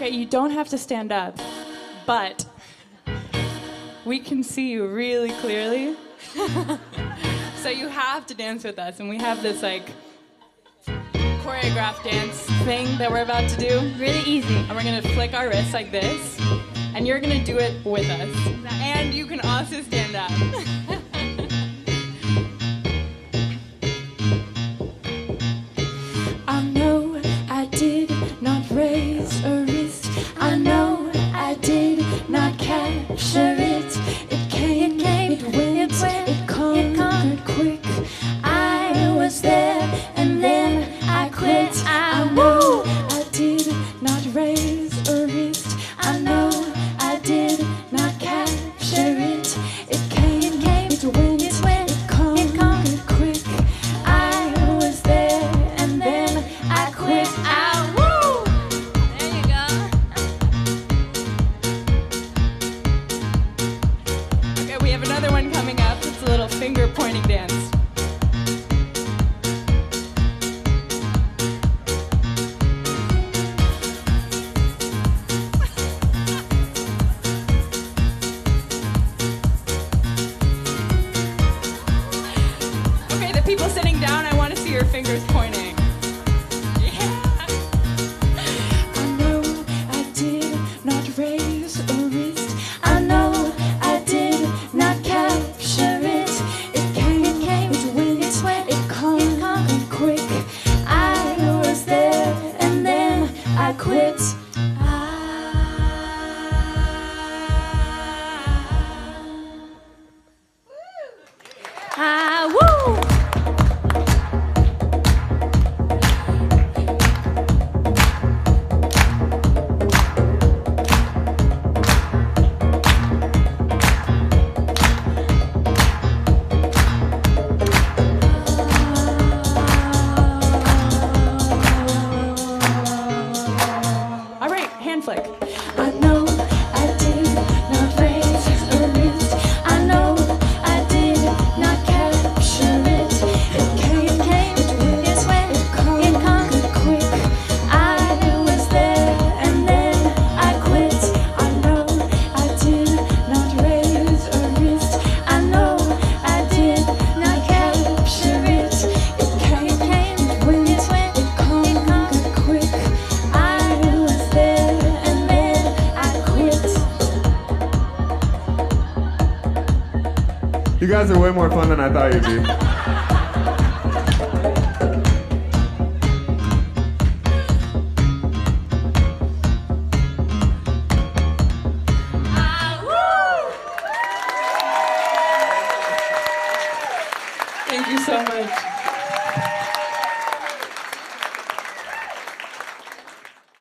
Okay, you don't have to stand up, but we can see you really clearly. so you have to dance with us, and we have this like choreographed dance thing that we're about to do. Really easy. And we're gonna flick our wrists like this, and you're gonna do it with us. Exactly. And you can also stand up. luxury. dancing dance. I. woo! You guys are way more fun than I thought you'd be. Thank you so much.